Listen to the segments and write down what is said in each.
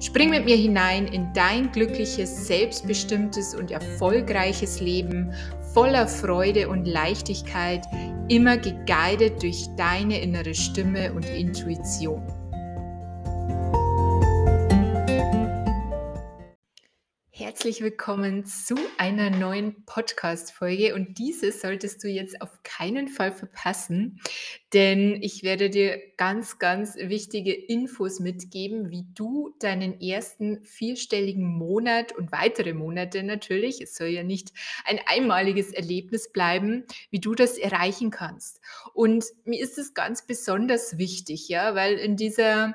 Spring mit mir hinein in dein glückliches, selbstbestimmtes und erfolgreiches Leben voller Freude und Leichtigkeit, immer geguidet durch deine innere Stimme und Intuition. Herzlich willkommen zu einer neuen Podcast-Folge und diese solltest du jetzt auf keinen Fall verpassen, denn ich werde dir ganz, ganz wichtige Infos mitgeben, wie du deinen ersten vierstelligen Monat und weitere Monate natürlich, es soll ja nicht ein einmaliges Erlebnis bleiben, wie du das erreichen kannst. Und mir ist es ganz besonders wichtig, ja, weil in dieser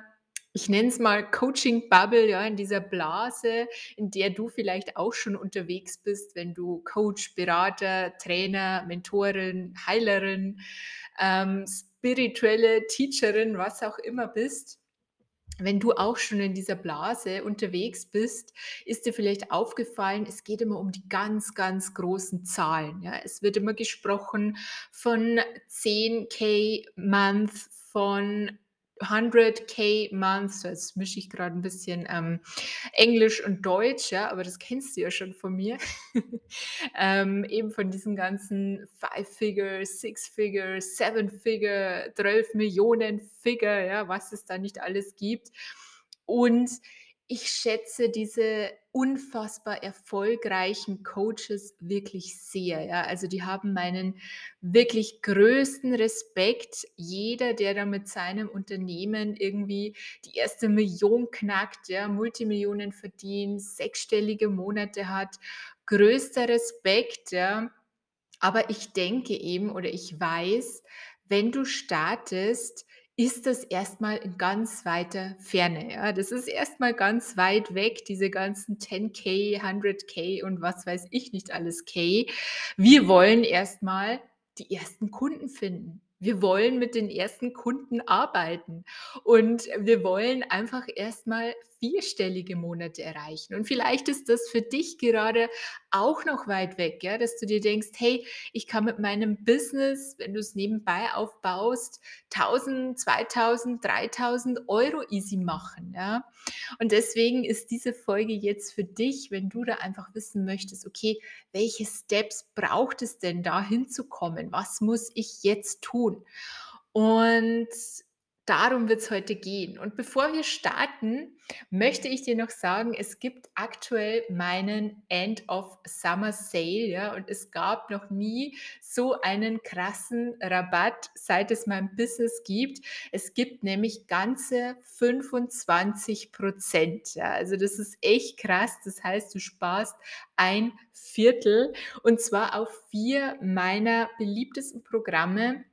ich nenne es mal Coaching Bubble, ja, in dieser Blase, in der du vielleicht auch schon unterwegs bist, wenn du Coach, Berater, Trainer, Mentorin, Heilerin, ähm, spirituelle Teacherin, was auch immer bist. Wenn du auch schon in dieser Blase unterwegs bist, ist dir vielleicht aufgefallen, es geht immer um die ganz, ganz großen Zahlen. Ja? Es wird immer gesprochen von 10k Month, von 100k months, jetzt mische ich gerade ein bisschen ähm, Englisch und Deutsch, ja, aber das kennst du ja schon von mir. ähm, eben von diesen ganzen Five-Figure, Six-Figure, Seven-Figure, 12 Millionen Figure, ja, was es da nicht alles gibt. Und ich schätze diese unfassbar erfolgreichen Coaches wirklich sehr. Ja? Also die haben meinen wirklich größten Respekt. Jeder, der da mit seinem Unternehmen irgendwie die erste Million knackt, ja, Multimillionen verdient, sechsstellige Monate hat, größter Respekt. Ja? Aber ich denke eben oder ich weiß, wenn du startest, ist das erstmal in ganz weiter Ferne. Ja? Das ist erstmal ganz weit weg, diese ganzen 10K, 100K und was weiß ich nicht alles K. Wir wollen erstmal die ersten Kunden finden. Wir wollen mit den ersten Kunden arbeiten und wir wollen einfach erstmal vierstellige Monate erreichen. Und vielleicht ist das für dich gerade auch noch weit weg, ja, dass du dir denkst, hey, ich kann mit meinem Business, wenn du es nebenbei aufbaust, 1000, 2000, 3000 Euro easy machen, ja. Und deswegen ist diese Folge jetzt für dich, wenn du da einfach wissen möchtest, okay, welche Steps braucht es denn da hinzukommen? Was muss ich jetzt tun? Und darum wird es heute gehen. Und bevor wir starten, möchte ich dir noch sagen, es gibt aktuell meinen End of Summer Sale, ja, und es gab noch nie so einen krassen Rabatt, seit es mein Business gibt. Es gibt nämlich ganze 25 Prozent. Ja, also das ist echt krass. Das heißt, du sparst ein Viertel und zwar auf vier meiner beliebtesten Programme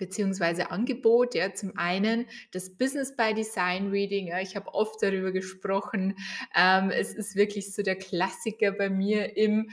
beziehungsweise Angebot. Ja, zum einen das Business by Design Reading. Ja, ich habe oft darüber gesprochen. Ähm, es ist wirklich so der Klassiker bei mir im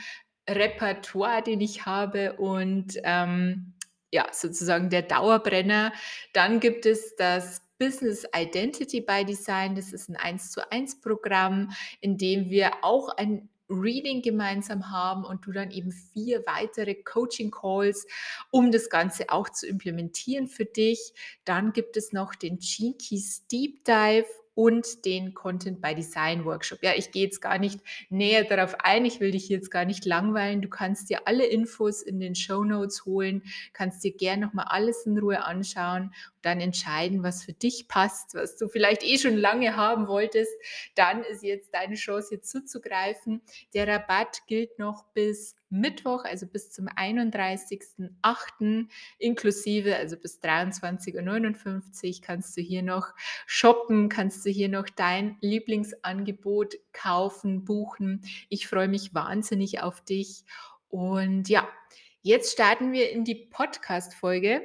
Repertoire, den ich habe und ähm, ja, sozusagen der Dauerbrenner. Dann gibt es das Business Identity by Design. Das ist ein 1 zu 1 Programm, in dem wir auch ein Reading gemeinsam haben und du dann eben vier weitere Coaching Calls, um das Ganze auch zu implementieren für dich. Dann gibt es noch den Gene Keys Deep Dive und den Content by Design Workshop. Ja, ich gehe jetzt gar nicht näher darauf ein. Ich will dich jetzt gar nicht langweilen. Du kannst dir alle Infos in den Show Notes holen, kannst dir gerne nochmal alles in Ruhe anschauen dann entscheiden, was für dich passt, was du vielleicht eh schon lange haben wolltest. Dann ist jetzt deine Chance, hier zuzugreifen. Der Rabatt gilt noch bis Mittwoch, also bis zum 31.08. inklusive, also bis 23.59 Uhr kannst du hier noch shoppen, kannst du hier noch dein Lieblingsangebot kaufen, buchen. Ich freue mich wahnsinnig auf dich. Und ja, jetzt starten wir in die Podcast-Folge.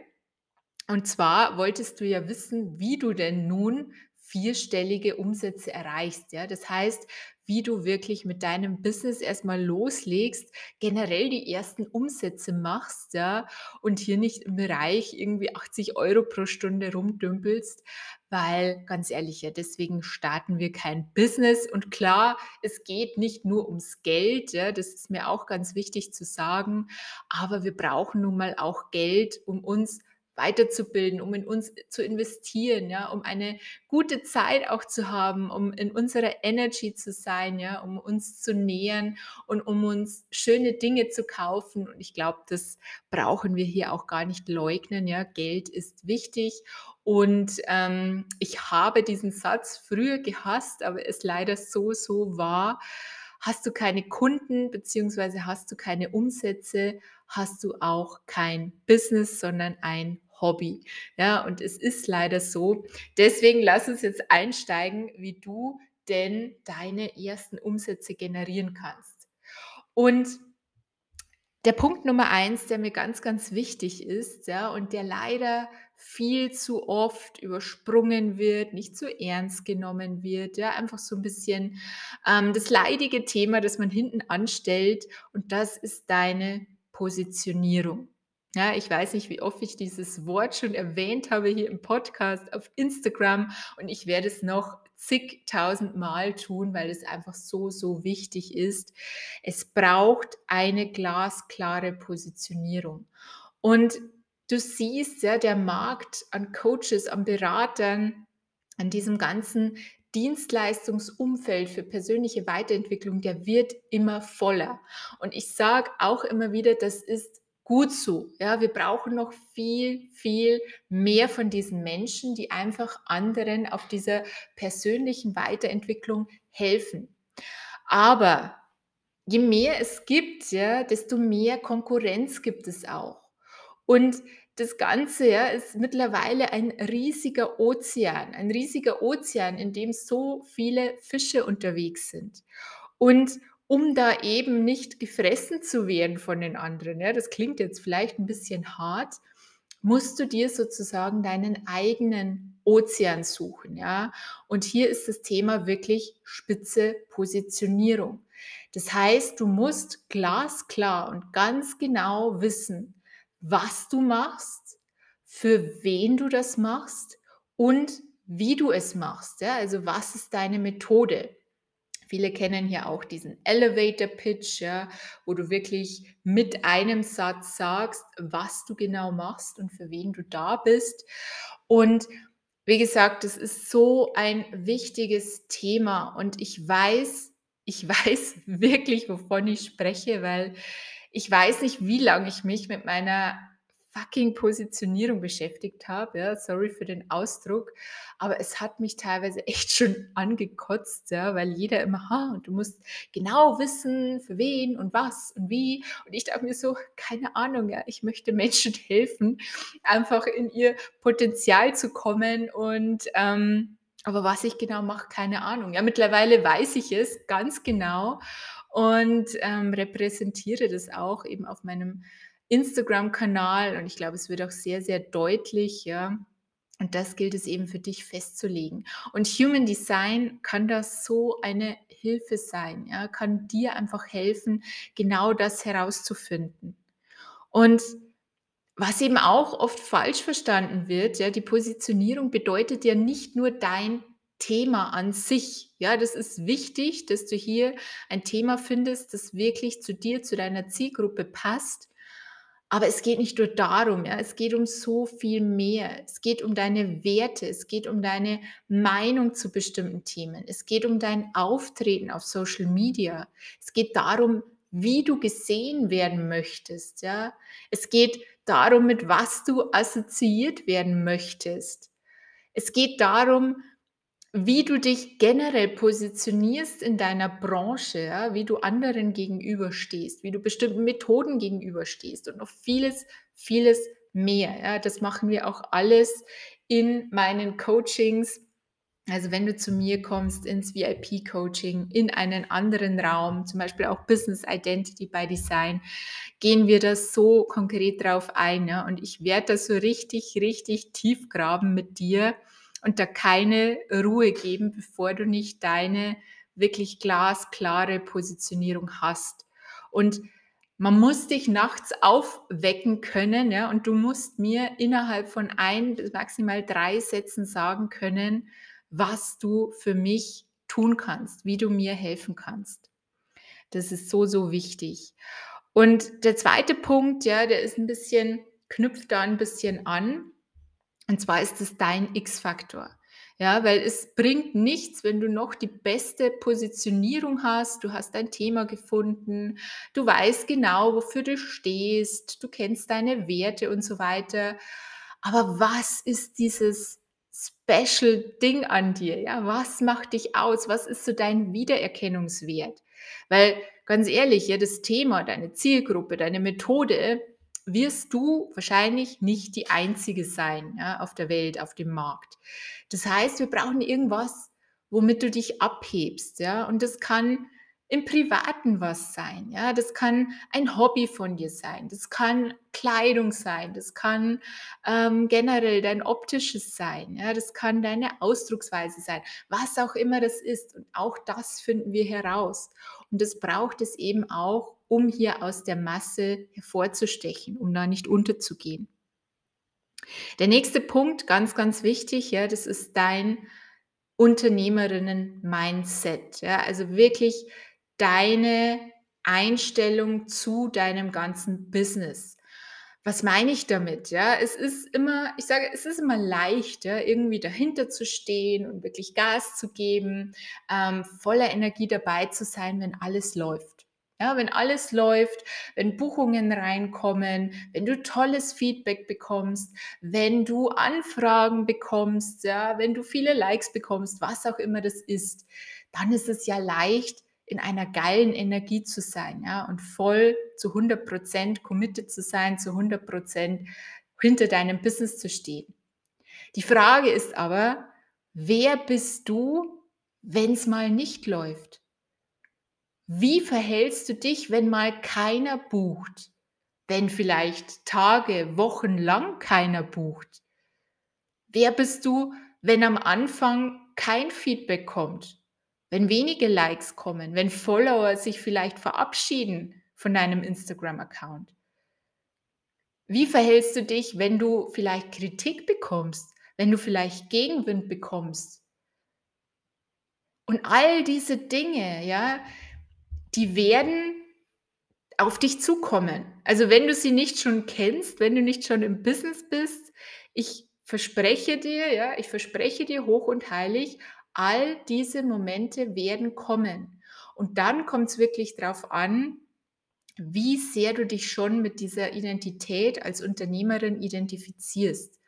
Und zwar wolltest du ja wissen, wie du denn nun vierstellige Umsätze erreichst. Ja? Das heißt, wie du wirklich mit deinem Business erstmal loslegst, generell die ersten Umsätze machst, ja, und hier nicht im Bereich irgendwie 80 Euro pro Stunde rumdümpelst, weil ganz ehrlich, ja, deswegen starten wir kein Business. Und klar, es geht nicht nur ums Geld, ja, das ist mir auch ganz wichtig zu sagen, aber wir brauchen nun mal auch Geld, um uns weiterzubilden, um in uns zu investieren, ja, um eine gute Zeit auch zu haben, um in unserer Energy zu sein, ja, um uns zu nähern und um uns schöne Dinge zu kaufen. Und ich glaube, das brauchen wir hier auch gar nicht leugnen, ja. Geld ist wichtig und ähm, ich habe diesen Satz früher gehasst, aber es leider so, so war. Hast du keine Kunden beziehungsweise hast du keine Umsätze, hast du auch kein Business, sondern ein Hobby. Ja, und es ist leider so. Deswegen lass uns jetzt einsteigen, wie du denn deine ersten Umsätze generieren kannst. Und der Punkt Nummer eins, der mir ganz, ganz wichtig ist, ja, und der leider viel zu oft übersprungen wird, nicht zu ernst genommen wird, ja, einfach so ein bisschen ähm, das leidige Thema, das man hinten anstellt, und das ist deine Positionierung. Ja, ich weiß nicht, wie oft ich dieses Wort schon erwähnt habe hier im Podcast, auf Instagram und ich werde es noch zigtausend Mal tun, weil es einfach so, so wichtig ist. Es braucht eine glasklare Positionierung. Und du siehst ja, der Markt an Coaches, an Beratern, an diesem ganzen Dienstleistungsumfeld für persönliche Weiterentwicklung, der wird immer voller. Und ich sage auch immer wieder, das ist gut so. Ja, wir brauchen noch viel, viel mehr von diesen Menschen, die einfach anderen auf dieser persönlichen Weiterentwicklung helfen. Aber je mehr es gibt, ja, desto mehr Konkurrenz gibt es auch. Und das Ganze ja, ist mittlerweile ein riesiger Ozean, ein riesiger Ozean, in dem so viele Fische unterwegs sind. Und um da eben nicht gefressen zu werden von den anderen, ja, das klingt jetzt vielleicht ein bisschen hart, musst du dir sozusagen deinen eigenen Ozean suchen, ja. Und hier ist das Thema wirklich spitze Positionierung. Das heißt, du musst glasklar und ganz genau wissen, was du machst, für wen du das machst und wie du es machst. Ja? Also was ist deine Methode? Viele kennen hier auch diesen Elevator Pitch, ja, wo du wirklich mit einem Satz sagst, was du genau machst und für wen du da bist. Und wie gesagt, das ist so ein wichtiges Thema und ich weiß, ich weiß wirklich, wovon ich spreche, weil ich weiß nicht, wie lange ich mich mit meiner fucking Positionierung beschäftigt habe. Ja, sorry für den Ausdruck, aber es hat mich teilweise echt schon angekotzt, ja, weil jeder immer, ha, und du musst genau wissen, für wen und was und wie. Und ich dachte mir so, keine Ahnung, ja, ich möchte Menschen helfen, einfach in ihr Potenzial zu kommen und ähm, aber was ich genau mache, keine Ahnung. Ja, mittlerweile weiß ich es ganz genau und ähm, repräsentiere das auch eben auf meinem Instagram-Kanal und ich glaube, es wird auch sehr, sehr deutlich, ja. Und das gilt es eben für dich festzulegen. Und Human Design kann das so eine Hilfe sein, ja, kann dir einfach helfen, genau das herauszufinden. Und was eben auch oft falsch verstanden wird, ja, die Positionierung bedeutet ja nicht nur dein Thema an sich. Ja, das ist wichtig, dass du hier ein Thema findest, das wirklich zu dir, zu deiner Zielgruppe passt. Aber es geht nicht nur darum, ja, es geht um so viel mehr. Es geht um deine Werte, es geht um deine Meinung zu bestimmten Themen, es geht um dein Auftreten auf Social Media, es geht darum, wie du gesehen werden möchtest, ja. Es geht darum, mit was du assoziiert werden möchtest. Es geht darum, wie du dich generell positionierst in deiner Branche, ja, wie du anderen gegenüberstehst, wie du bestimmten Methoden gegenüberstehst und noch vieles, vieles mehr. Ja. Das machen wir auch alles in meinen Coachings. Also wenn du zu mir kommst ins VIP-Coaching, in einen anderen Raum, zum Beispiel auch Business Identity by Design, gehen wir da so konkret drauf ein. Ja? Und ich werde da so richtig, richtig tief graben mit dir und da keine Ruhe geben, bevor du nicht deine wirklich glasklare Positionierung hast. Und man muss dich nachts aufwecken können, ja, und du musst mir innerhalb von ein bis maximal drei Sätzen sagen können, was du für mich tun kannst, wie du mir helfen kannst. Das ist so, so wichtig. Und der zweite Punkt, ja, der ist ein bisschen, knüpft da ein bisschen an. Und zwar ist es dein X-Faktor. Ja, weil es bringt nichts, wenn du noch die beste Positionierung hast, du hast dein Thema gefunden, du weißt genau, wofür du stehst, du kennst deine Werte und so weiter. Aber was ist dieses Special Ding an dir? Ja, was macht dich aus? Was ist so dein Wiedererkennungswert? Weil ganz ehrlich, ja, das Thema, deine Zielgruppe, deine Methode, wirst du wahrscheinlich nicht die einzige sein ja, auf der Welt, auf dem Markt. Das heißt, wir brauchen irgendwas, womit du dich abhebst, ja, und das kann im Privaten was sein, ja, das kann ein Hobby von dir sein, das kann Kleidung sein, das kann ähm, generell dein optisches sein, ja, das kann deine Ausdrucksweise sein, was auch immer das ist. Und auch das finden wir heraus und das braucht es eben auch, um hier aus der Masse hervorzustechen, um da nicht unterzugehen. Der nächste Punkt, ganz, ganz wichtig, ja, das ist dein Unternehmerinnen-Mindset. Ja, also wirklich deine Einstellung zu deinem ganzen Business. Was meine ich damit? Ja, es ist immer, ich sage, es ist immer leicht, ja, irgendwie dahinter zu stehen und wirklich Gas zu geben, ähm, voller Energie dabei zu sein, wenn alles läuft. Ja, wenn alles läuft, wenn Buchungen reinkommen, wenn du tolles Feedback bekommst, wenn du Anfragen bekommst, ja, wenn du viele Likes bekommst, was auch immer das ist, dann ist es ja leicht, in einer geilen Energie zu sein, ja, und voll zu 100 Prozent committed zu sein, zu 100 Prozent hinter deinem Business zu stehen. Die Frage ist aber, wer bist du, wenn es mal nicht läuft? Wie verhältst du dich, wenn mal keiner bucht? Wenn vielleicht Tage, Wochen lang keiner bucht? Wer bist du, wenn am Anfang kein Feedback kommt? Wenn wenige Likes kommen, wenn Follower sich vielleicht verabschieden von deinem Instagram-Account? Wie verhältst du dich, wenn du vielleicht Kritik bekommst, wenn du vielleicht Gegenwind bekommst? Und all diese Dinge, ja, die werden auf dich zukommen. Also wenn du sie nicht schon kennst, wenn du nicht schon im Business bist, ich verspreche dir, ja, ich verspreche dir hoch und heilig, All diese Momente werden kommen. Und dann kommt es wirklich darauf an, wie sehr du dich schon mit dieser Identität als Unternehmerin identifizierst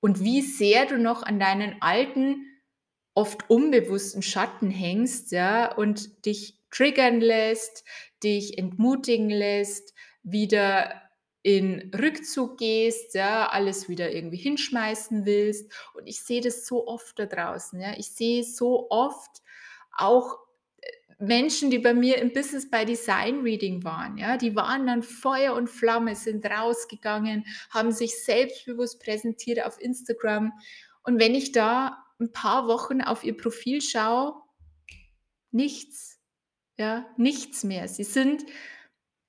und wie sehr du noch an deinen alten, oft unbewussten Schatten hängst, ja, und dich triggern lässt, dich entmutigen lässt, wieder in Rückzug gehst, ja, alles wieder irgendwie hinschmeißen willst. Und ich sehe das so oft da draußen, ja. Ich sehe so oft auch äh, Menschen, die bei mir im Business bei Design Reading waren, ja, die waren dann Feuer und Flamme, sind rausgegangen, haben sich selbstbewusst präsentiert auf Instagram. Und wenn ich da ein paar Wochen auf ihr Profil schaue, nichts, ja, nichts mehr. Sie sind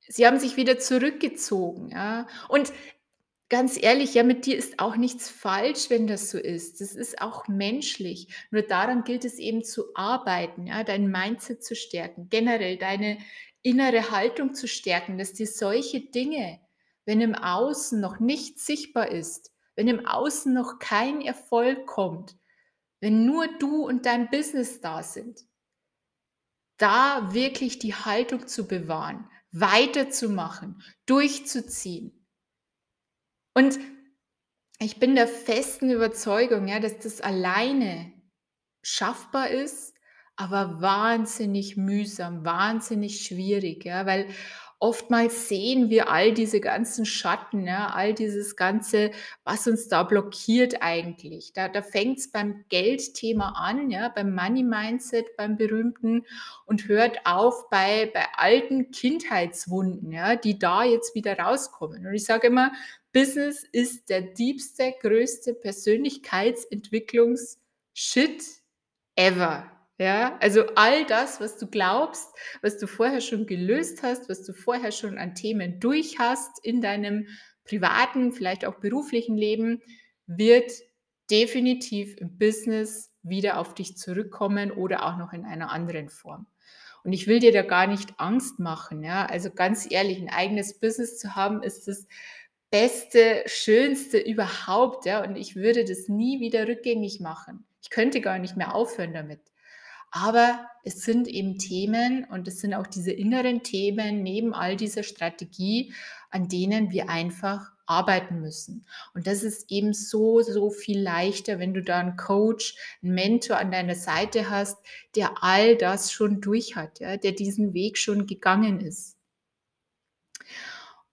Sie haben sich wieder zurückgezogen, ja. Und ganz ehrlich, ja, mit dir ist auch nichts falsch, wenn das so ist. Das ist auch menschlich. Nur daran gilt es eben zu arbeiten, ja, dein Mindset zu stärken, generell deine innere Haltung zu stärken, dass dir solche Dinge, wenn im Außen noch nicht sichtbar ist, wenn im Außen noch kein Erfolg kommt, wenn nur du und dein Business da sind, da wirklich die Haltung zu bewahren, weiterzumachen, durchzuziehen. Und ich bin der festen Überzeugung, ja, dass das alleine schaffbar ist, aber wahnsinnig mühsam, wahnsinnig schwierig, ja, weil oftmals sehen wir all diese ganzen Schatten, ja, all dieses Ganze, was uns da blockiert eigentlich. Da, da fängt es beim Geldthema an, ja, beim Money Mindset, beim berühmten und hört auf bei, bei alten Kindheitswunden, ja, die da jetzt wieder rauskommen. Und ich sage immer, Business ist der diebste, größte Persönlichkeitsentwicklungs-Shit ever. Ja, also all das, was du glaubst, was du vorher schon gelöst hast, was du vorher schon an Themen durch hast in deinem privaten, vielleicht auch beruflichen Leben, wird definitiv im Business wieder auf dich zurückkommen oder auch noch in einer anderen Form. Und ich will dir da gar nicht Angst machen. Ja? Also ganz ehrlich, ein eigenes Business zu haben, ist das Beste, Schönste überhaupt. Ja? Und ich würde das nie wieder rückgängig machen. Ich könnte gar nicht mehr aufhören damit. Aber es sind eben Themen und es sind auch diese inneren Themen neben all dieser Strategie, an denen wir einfach arbeiten müssen. Und das ist eben so, so viel leichter, wenn du da einen Coach, einen Mentor an deiner Seite hast, der all das schon durch hat, ja, der diesen Weg schon gegangen ist.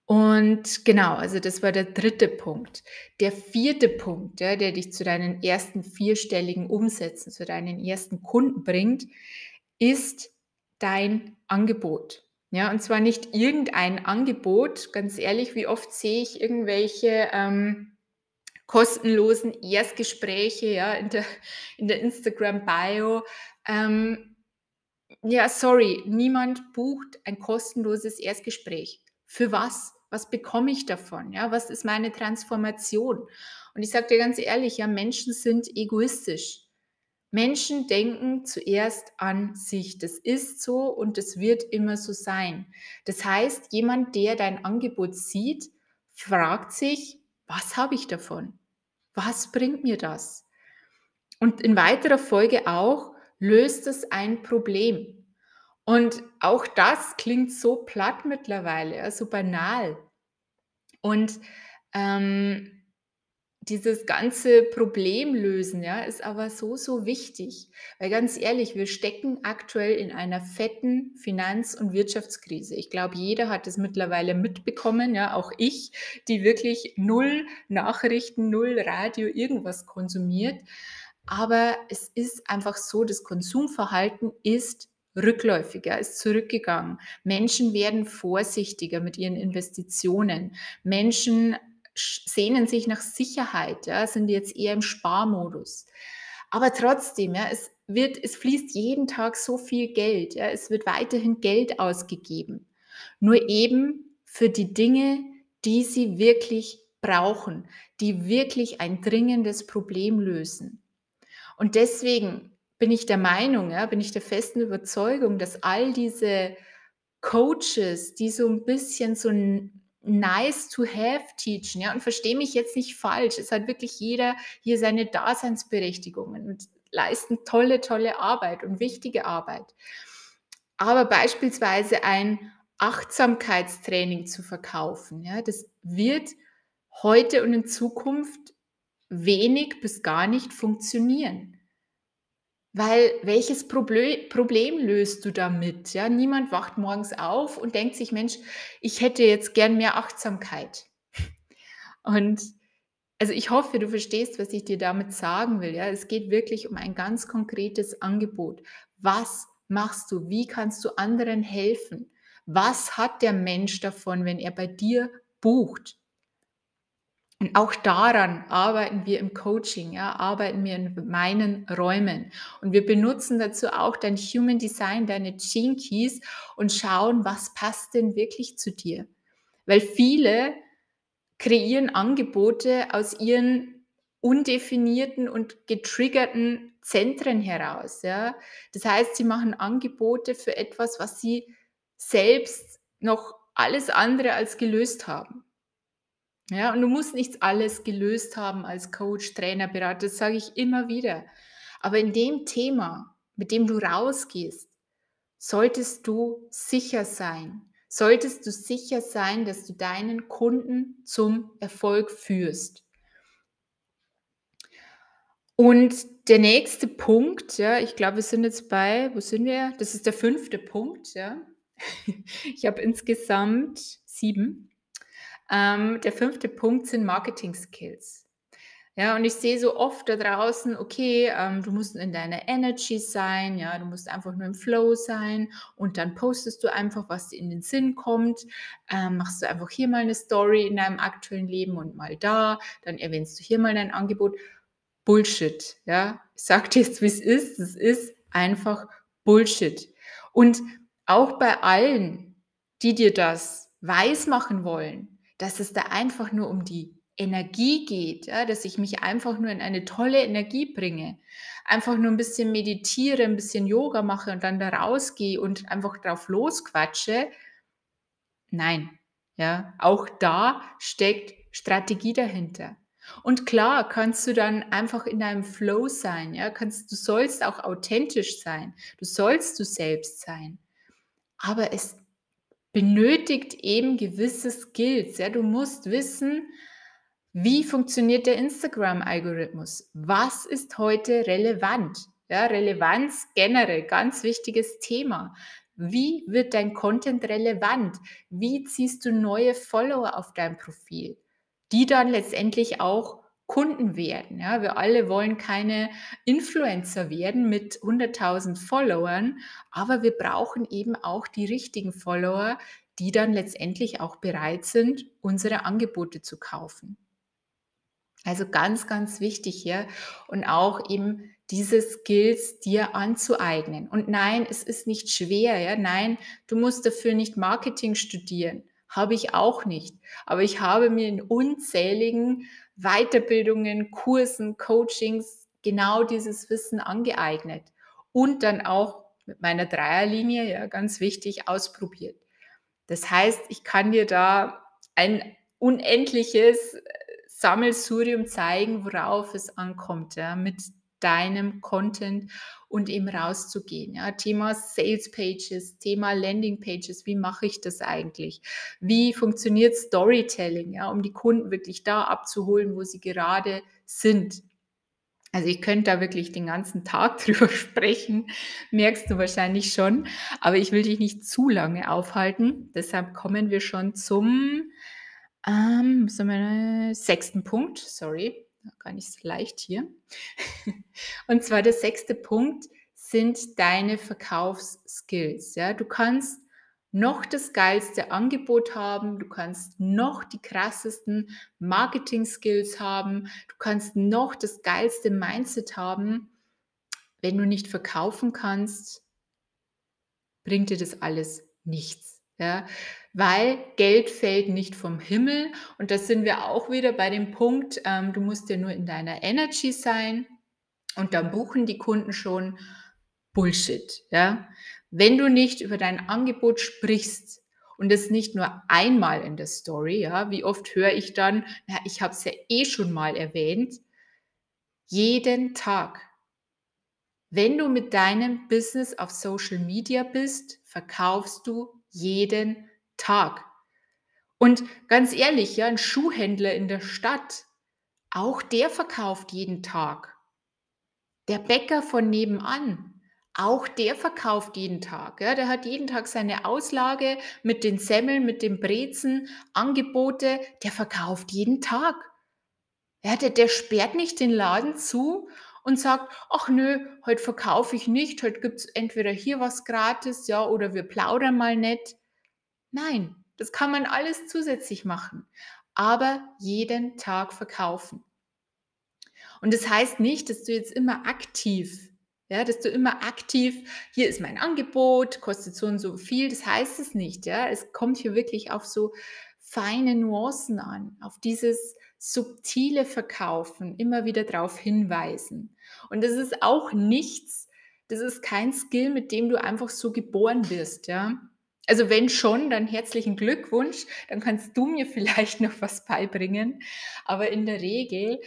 Und genau, also das war der dritte Punkt. Der vierte Punkt, ja, der dich zu deinen ersten vierstelligen Umsätzen, zu deinen ersten Kunden bringt, ist dein Angebot. Ja, und zwar nicht irgendein Angebot. Ganz ehrlich, wie oft sehe ich irgendwelche ähm, kostenlosen Erstgespräche ja, in der, in der Instagram-Bio. Ähm, ja, sorry, niemand bucht ein kostenloses Erstgespräch. Für was? Was bekomme ich davon? Ja, was ist meine Transformation? Und ich sage dir ganz ehrlich, ja, Menschen sind egoistisch. Menschen denken zuerst an sich. Das ist so und das wird immer so sein. Das heißt, jemand, der dein Angebot sieht, fragt sich, was habe ich davon? Was bringt mir das? Und in weiterer Folge auch, löst es ein Problem? Und auch das klingt so platt mittlerweile, so banal. Und ähm, dieses ganze Problem lösen, ja, ist aber so, so wichtig. Weil ganz ehrlich, wir stecken aktuell in einer fetten Finanz- und Wirtschaftskrise. Ich glaube, jeder hat es mittlerweile mitbekommen, ja, auch ich, die wirklich null Nachrichten, null Radio, irgendwas konsumiert. Aber es ist einfach so, das Konsumverhalten ist rückläufiger, ist zurückgegangen. Menschen werden vorsichtiger mit ihren Investitionen. Menschen sehnen sich nach Sicherheit, ja, sind jetzt eher im Sparmodus. Aber trotzdem, ja, es wird, es fließt jeden Tag so viel Geld, ja, es wird weiterhin Geld ausgegeben. Nur eben für die Dinge, die sie wirklich brauchen, die wirklich ein dringendes Problem lösen. Und deswegen bin ich der Meinung, ja, bin ich der festen Überzeugung, dass all diese Coaches, die so ein bisschen so nice to have teachen, ja, und verstehe mich jetzt nicht falsch. Es hat wirklich jeder hier seine Daseinsberechtigungen und leisten tolle, tolle Arbeit und wichtige Arbeit. Aber beispielsweise ein Achtsamkeitstraining zu verkaufen, ja, das wird heute und in Zukunft wenig bis gar nicht funktionieren. Weil welches Proble Problem löst du damit? Ja, niemand wacht morgens auf und denkt sich, Mensch, ich hätte jetzt gern mehr Achtsamkeit. Und also ich hoffe, du verstehst, was ich dir damit sagen will. Ja, es geht wirklich um ein ganz konkretes Angebot. Was machst du? Wie kannst du anderen helfen? Was hat der Mensch davon, wenn er bei dir bucht? Und auch daran arbeiten wir im Coaching, ja, arbeiten wir in meinen Räumen. Und wir benutzen dazu auch dein Human Design, deine Gene Keys und schauen, was passt denn wirklich zu dir. Weil viele kreieren Angebote aus ihren undefinierten und getriggerten Zentren heraus. Ja. Das heißt, sie machen Angebote für etwas, was sie selbst noch alles andere als gelöst haben. Ja, und du musst nicht alles gelöst haben als Coach, Trainer, Berater, das sage ich immer wieder. Aber in dem Thema, mit dem du rausgehst, solltest du sicher sein. Solltest du sicher sein, dass du deinen Kunden zum Erfolg führst. Und der nächste Punkt, ja, ich glaube, wir sind jetzt bei, wo sind wir? Das ist der fünfte Punkt, ja. Ich habe insgesamt sieben. Ähm, der fünfte Punkt sind Marketing-Skills. Ja, und ich sehe so oft da draußen, okay, ähm, du musst in deiner Energy sein, ja, du musst einfach nur im Flow sein und dann postest du einfach, was dir in den Sinn kommt, ähm, machst du einfach hier mal eine Story in deinem aktuellen Leben und mal da, dann erwähnst du hier mal dein Angebot. Bullshit, ja. Ich sag dir jetzt, wie es ist. Es ist einfach Bullshit. Und auch bei allen, die dir das weismachen wollen, dass es da einfach nur um die Energie geht, ja, dass ich mich einfach nur in eine tolle Energie bringe, einfach nur ein bisschen meditiere, ein bisschen Yoga mache und dann da rausgehe und einfach drauf losquatsche. Nein, ja, auch da steckt Strategie dahinter. Und klar kannst du dann einfach in deinem Flow sein, ja, kannst, du sollst auch authentisch sein, du sollst du selbst sein. Aber es benötigt eben gewisse Skills, ja, du musst wissen, wie funktioniert der Instagram-Algorithmus? Was ist heute relevant? Ja, Relevanz generell, ganz wichtiges Thema. Wie wird dein Content relevant? Wie ziehst du neue Follower auf dein Profil, die dann letztendlich auch Kunden werden? Ja, wir alle wollen keine Influencer werden mit 100.000 Followern, aber wir brauchen eben auch die richtigen Follower, die dann letztendlich auch bereit sind, unsere Angebote zu kaufen. Also ganz, ganz wichtig hier und auch eben diese Skills dir anzueignen. Und nein, es ist nicht schwer, ja, nein, du musst dafür nicht Marketing studieren. Habe ich auch nicht. Aber ich habe mir in unzähligen Weiterbildungen, Kursen, Coachings genau dieses Wissen angeeignet und dann auch mit meiner Dreierlinie, ja, ganz wichtig, ausprobiert. Das heißt, ich kann dir da ein unendliches Sammelsurium zeigen, worauf es ankommt, ja, mit deinem Content und eben rauszugehen. Ja. Thema Sales Pages, Thema Landing Pages, wie mache ich das eigentlich? Wie funktioniert Storytelling, ja, um die Kunden wirklich da abzuholen, wo sie gerade sind? Also ich könnte da wirklich den ganzen Tag drüber sprechen, merkst du wahrscheinlich schon, aber ich will dich nicht zu lange aufhalten. Deshalb kommen wir schon zum ähm, sechsten Punkt, sorry, gar nicht so leicht hier. Und zwar der sechste Punkt sind deine Verkaufsskills. Ja, du kannst noch das geilste Angebot haben, du kannst noch die krassesten Marketing-Skills haben, du kannst noch das geilste Mindset haben. Wenn du nicht verkaufen kannst, bringt dir das alles nichts. Ja, weil Geld fällt nicht vom Himmel. Und das sind wir auch wieder bei dem Punkt, ähm, du musst ja nur in deiner Energy sein und dann buchen die Kunden schon Bullshit. Ja? Wenn du nicht über dein Angebot sprichst und das nicht nur einmal in der Story, ja, wie oft höre ich dann, na, ich habe es ja eh schon mal erwähnt, jeden Tag. Wenn du mit deinem Business auf Social Media bist, verkaufst du jeden Tag. Und ganz ehrlich, ja, ein Schuhhändler in der Stadt, auch der verkauft jeden Tag. Der Bäcker von nebenan, auch der verkauft jeden Tag. Ja, der hat jeden Tag seine Auslage mit den Semmeln, mit den Brezen, Angebote, der verkauft jeden Tag. Ja, der, der sperrt nicht den Laden zu und sagt, ach nö, heute verkaufe ich nicht, heute gibt es entweder hier was gratis, ja, oder wir plaudern mal nett. Nein, das kann man alles zusätzlich machen, aber jeden Tag verkaufen. Und das heißt nicht, dass du jetzt immer aktiv, ja, dass du immer aktiv, hier ist mein Angebot, kostet so und so viel, das heißt es nicht, ja. Es kommt hier wirklich auf so feine Nuancen an, auf dieses subtile Verkaufen, immer wieder darauf hinweisen. Und das ist auch nichts, das ist kein Skill, mit dem du einfach so geboren wirst, ja. Also wenn schon, dann herzlichen Glückwunsch, dann kannst du mir vielleicht noch was beibringen. Aber in der Regel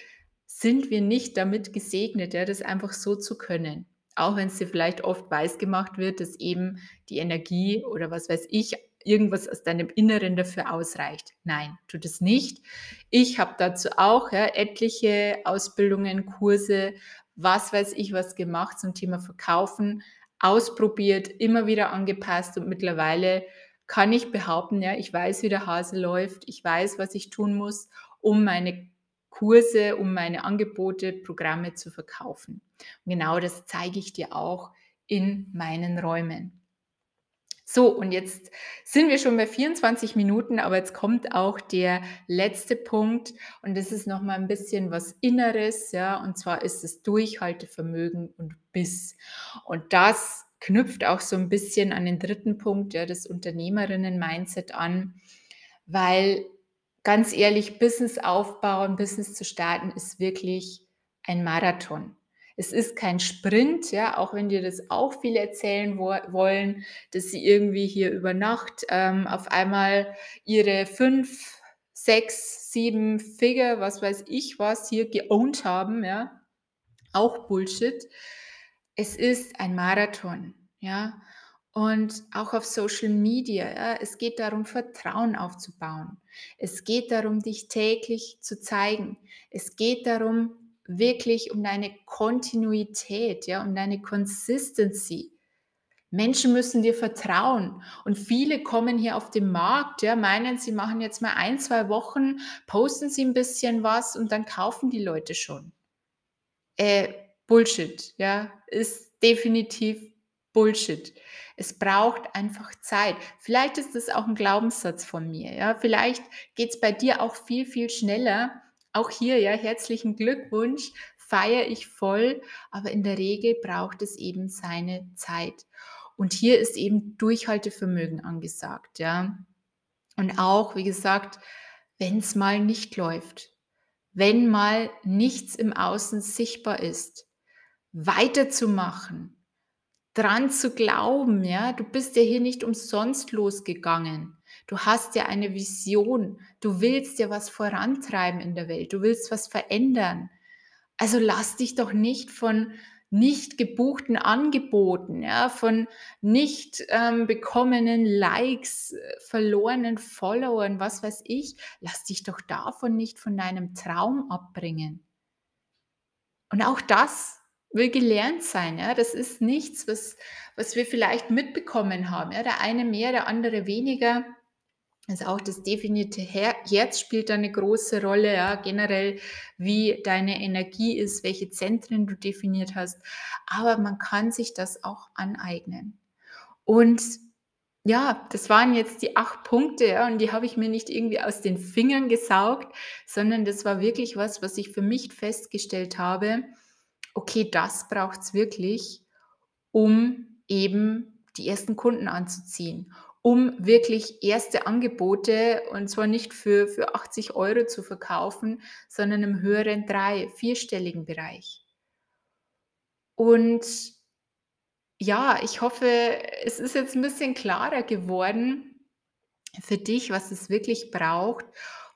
sind wir nicht damit gesegnet, ja, das einfach so zu können. Auch wenn es dir vielleicht oft weiß gemacht wird, dass eben die Energie oder was weiß ich, irgendwas aus deinem Inneren dafür ausreicht. Nein, tut es nicht. Ich habe dazu auch ja, etliche Ausbildungen, Kurse, was weiß ich was gemacht zum Thema Verkaufen ausprobiert, immer wieder angepasst und mittlerweile kann ich behaupten, ja, ich weiß, wie der Hase läuft, ich weiß, was ich tun muss, um meine Kurse, um meine Angebote, Programme zu verkaufen. Und genau das zeige ich dir auch in meinen Räumen. So, und jetzt sind wir schon bei 24 Minuten, aber jetzt kommt auch der letzte Punkt und das ist noch mal ein bisschen was Inneres, ja, und zwar ist es Durchhaltevermögen und Biss. Und das knüpft auch so ein bisschen an den dritten Punkt, ja, das Unternehmerinnen-Mindset an, weil ganz ehrlich, Business aufbauen, Business zu starten, ist wirklich ein Marathon. Es ist kein Sprint, ja, auch wenn dir das auch viele erzählen wo wollen, dass sie irgendwie hier über Nacht ähm, auf einmal ihre fünf, sechs, sieben Figure, was weiß ich was, hier geowned haben, ja. Auch Bullshit. Es ist ein Marathon, ja. Und auch auf Social Media, ja, es geht darum, Vertrauen aufzubauen. Es geht darum, dich täglich zu zeigen. Es geht darum, wirklich um deine Kontinuität, ja, um deine Consistency. Menschen müssen dir vertrauen. Und viele kommen hier auf den Markt, ja, meinen, sie machen jetzt mal ein, zwei Wochen, posten sie ein bisschen was und dann kaufen die Leute schon. Äh, Bullshit, ja, ist definitiv Bullshit. Es braucht einfach Zeit. Vielleicht ist das auch ein Glaubenssatz von mir, ja. Vielleicht geht es bei dir auch viel, viel schneller, auch hier, ja, herzlichen Glückwunsch, feiere ich voll, aber in der Regel braucht es eben seine Zeit. Und hier ist eben Durchhaltevermögen angesagt, ja. Und auch, wie gesagt, wenn es mal nicht läuft, wenn mal nichts im Außen sichtbar ist, weiterzumachen, dran zu glauben, ja, du bist ja hier nicht umsonst losgegangen. Du hast ja eine Vision. Du willst ja was vorantreiben in der Welt. Du willst was verändern. Also lass dich doch nicht von nicht gebuchten Angeboten, ja, von nicht ähm, bekommenen Likes, äh, verlorenen Followern, was weiß ich, lass dich doch davon nicht von deinem Traum abbringen. Und auch das will gelernt sein, ja. Das ist nichts, was, was wir vielleicht mitbekommen haben. Ja. Der eine mehr, der andere weniger. Also auch das definierte Herz spielt da eine große Rolle, ja, generell, wie deine Energie ist, welche Zentren du definiert hast. Aber man kann sich das auch aneignen. Und ja, das waren jetzt die acht Punkte, ja, und die habe ich mir nicht irgendwie aus den Fingern gesaugt, sondern das war wirklich was, was ich für mich festgestellt habe. Okay, das braucht es wirklich, um eben die ersten Kunden anzuziehen um wirklich erste Angebote und zwar nicht für, für 80 Euro zu verkaufen, sondern im höheren drei-, vierstelligen Bereich. Und ja, ich hoffe, es ist jetzt ein bisschen klarer geworden für dich, was es wirklich braucht.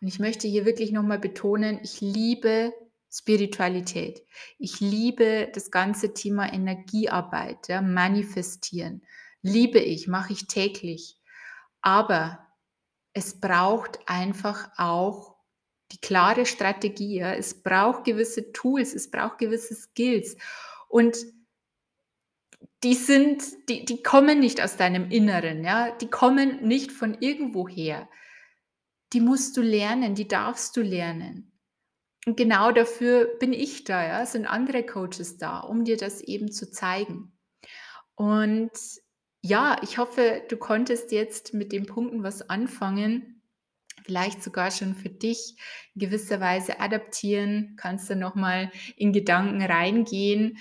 Und ich möchte hier wirklich nochmal betonen, ich liebe Spiritualität. Ich liebe das ganze Thema Energiearbeit, ja, manifestieren. Liebe ich, mache ich täglich. Aber es braucht einfach auch die klare Strategie. Ja? Es braucht gewisse Tools, es braucht gewisse Skills. Und die sind, die, die kommen nicht aus deinem Inneren, ja, die kommen nicht von irgendwoher. Die musst du lernen, die darfst du lernen. Und genau dafür bin ich da, ja, sind andere Coaches da, um dir das eben zu zeigen. Und ja, ich hoffe, du konntest jetzt mit den Punkten was anfangen, vielleicht sogar schon für dich in gewisser Weise adaptieren, kannst du nochmal in Gedanken reingehen.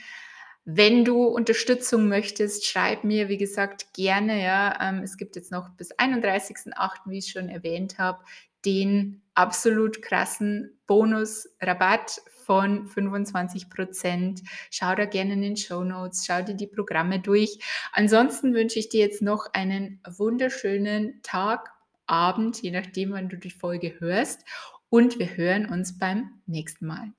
Wenn du Unterstützung möchtest, schreib mir, wie gesagt, gerne. Ja, ähm, es gibt jetzt noch bis 31.08., wie ich schon erwähnt habe, den absolut krassen Bonus-Rabatt von 25 Prozent. Schau da gerne in den Show Notes, schau dir die Programme durch. Ansonsten wünsche ich dir jetzt noch einen wunderschönen Tag, Abend, je nachdem, wann du die Folge hörst. Und wir hören uns beim nächsten Mal.